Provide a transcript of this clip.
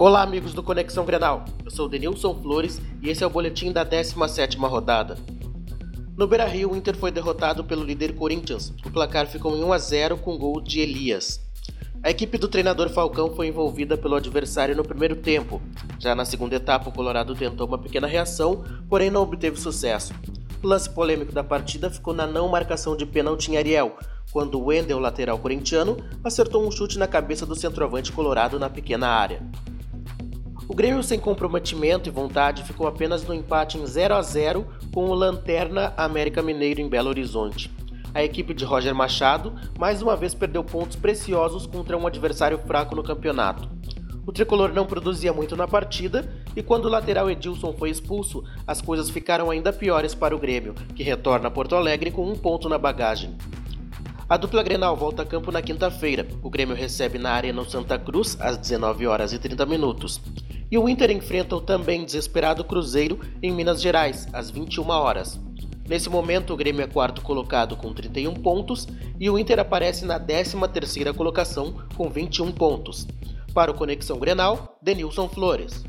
Olá, amigos do Conexão Grenal. Eu sou o Denilson Flores e esse é o boletim da 17ª rodada. No Beira-Rio, o Inter foi derrotado pelo líder Corinthians. O placar ficou em 1 a 0 com gol de Elias. A equipe do treinador Falcão foi envolvida pelo adversário no primeiro tempo. Já na segunda etapa, o Colorado tentou uma pequena reação, porém não obteve sucesso. O lance polêmico da partida ficou na não marcação de pênalti em Ariel, quando Wendel, lateral corintiano, acertou um chute na cabeça do centroavante colorado na pequena área. O Grêmio sem comprometimento e vontade ficou apenas no empate em 0 a 0 com o Lanterna América Mineiro em Belo Horizonte. A equipe de Roger Machado mais uma vez perdeu pontos preciosos contra um adversário fraco no campeonato. O tricolor não produzia muito na partida e quando o lateral Edilson foi expulso, as coisas ficaram ainda piores para o Grêmio, que retorna a Porto Alegre com um ponto na bagagem. A dupla Grenal volta a campo na quinta-feira. O Grêmio recebe na Arena Santa Cruz às 19 horas e 30 minutos. E o Inter enfrenta o também desesperado Cruzeiro em Minas Gerais, às 21 horas. Nesse momento, o Grêmio é quarto colocado com 31 pontos e o Inter aparece na 13ª colocação com 21 pontos. Para o Conexão Grenal, Denilson Flores.